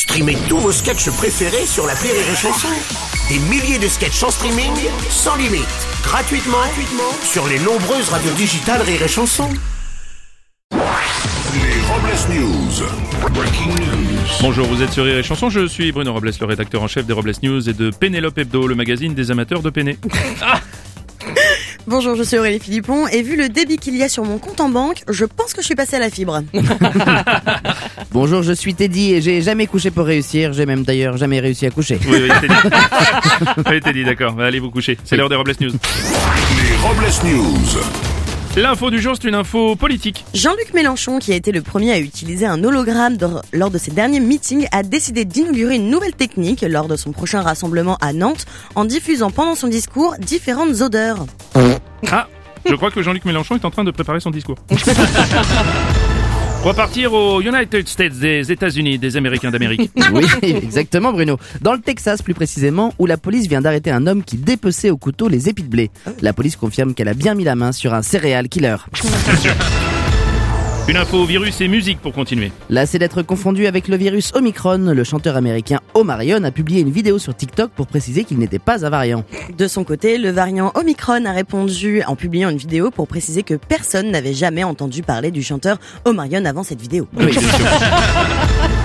Streamez tous vos sketchs préférés sur la Rire et Chanson. Des milliers de sketchs en streaming, sans limite, gratuitement, gratuitement sur les nombreuses radios digitales Rire et Chanson. Les Robles News. Breaking news. Bonjour, vous êtes sur Rire et Chanson, je suis Bruno Robles, le rédacteur en chef des Robles News et de Pénélope Hebdo, le magazine des amateurs de Péné. Bonjour, je suis Aurélie Philippon et vu le débit qu'il y a sur mon compte en banque, je pense que je suis passé à la fibre. Bonjour, je suis Teddy et j'ai jamais couché pour réussir. J'ai même d'ailleurs jamais réussi à coucher. Oui, oui, Teddy. oui, Teddy, d'accord, allez vous coucher, c'est l'heure des Robles News. Les Robles News. L'info du jour, c'est une info politique. Jean-Luc Mélenchon, qui a été le premier à utiliser un hologramme lors de ses derniers meetings, a décidé d'inaugurer une nouvelle technique lors de son prochain rassemblement à Nantes en diffusant pendant son discours différentes odeurs. Ah, je crois que Jean-Luc Mélenchon est en train de préparer son discours. On va partir aux United States des États-Unis, des Américains d'Amérique. Oui, exactement Bruno. Dans le Texas plus précisément, où la police vient d'arrêter un homme qui dépeçait au couteau les épis de blé. La police confirme qu'elle a bien mis la main sur un céréal killer. Une info virus et musique pour continuer. Là, c'est d'être confondu avec le virus Omicron. Le chanteur américain Omarion a publié une vidéo sur TikTok pour préciser qu'il n'était pas un variant. De son côté, le variant Omicron a répondu en publiant une vidéo pour préciser que personne n'avait jamais entendu parler du chanteur Omarion avant cette vidéo. Oui.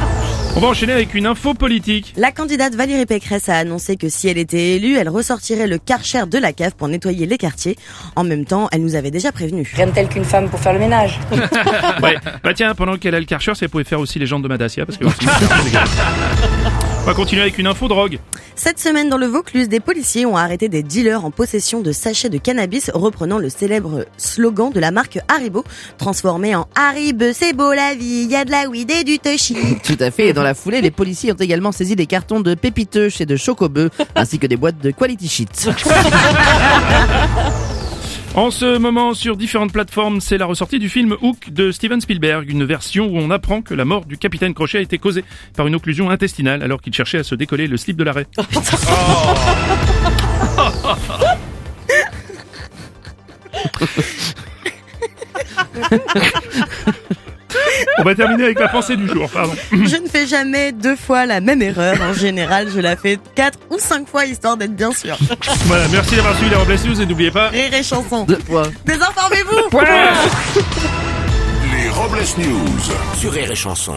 On va enchaîner avec une info politique. La candidate Valérie Pécresse a annoncé que si elle était élue, elle ressortirait le karcher de la cave pour nettoyer les quartiers. En même temps, elle nous avait déjà prévenu. Rien de tel qu'une femme pour faire le ménage. Ouais, bah tiens, pendant qu'elle a le Karcher, si elle pouvait faire aussi les jambes de Madassia, parce que... On va continuer avec une info drogue. Cette semaine, dans le Vaucluse, des policiers ont arrêté des dealers en possession de sachets de cannabis reprenant le célèbre slogan de la marque Haribo, transformé en Harib, c'est beau la vie, y a de la weed et du touchy. Tout à fait. Et dans la foulée, les policiers ont également saisi des cartons de pépiteuches et de chocobeux, ainsi que des boîtes de quality shit. En ce moment, sur différentes plateformes, c'est la ressortie du film Hook de Steven Spielberg, une version où on apprend que la mort du capitaine Crochet a été causée par une occlusion intestinale alors qu'il cherchait à se décoller le slip de l'arrêt. On va terminer avec la pensée du jour, pardon. Je ne fais jamais deux fois la même erreur. En général, je la fais quatre ou cinq fois histoire d'être bien sûr. Voilà, merci d'avoir suivi les Robles News et n'oubliez pas... Rire et chanson. Deux fois. Désinformez-vous Les Robles News. Sur Rire et Chanson.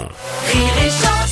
Rire et chanson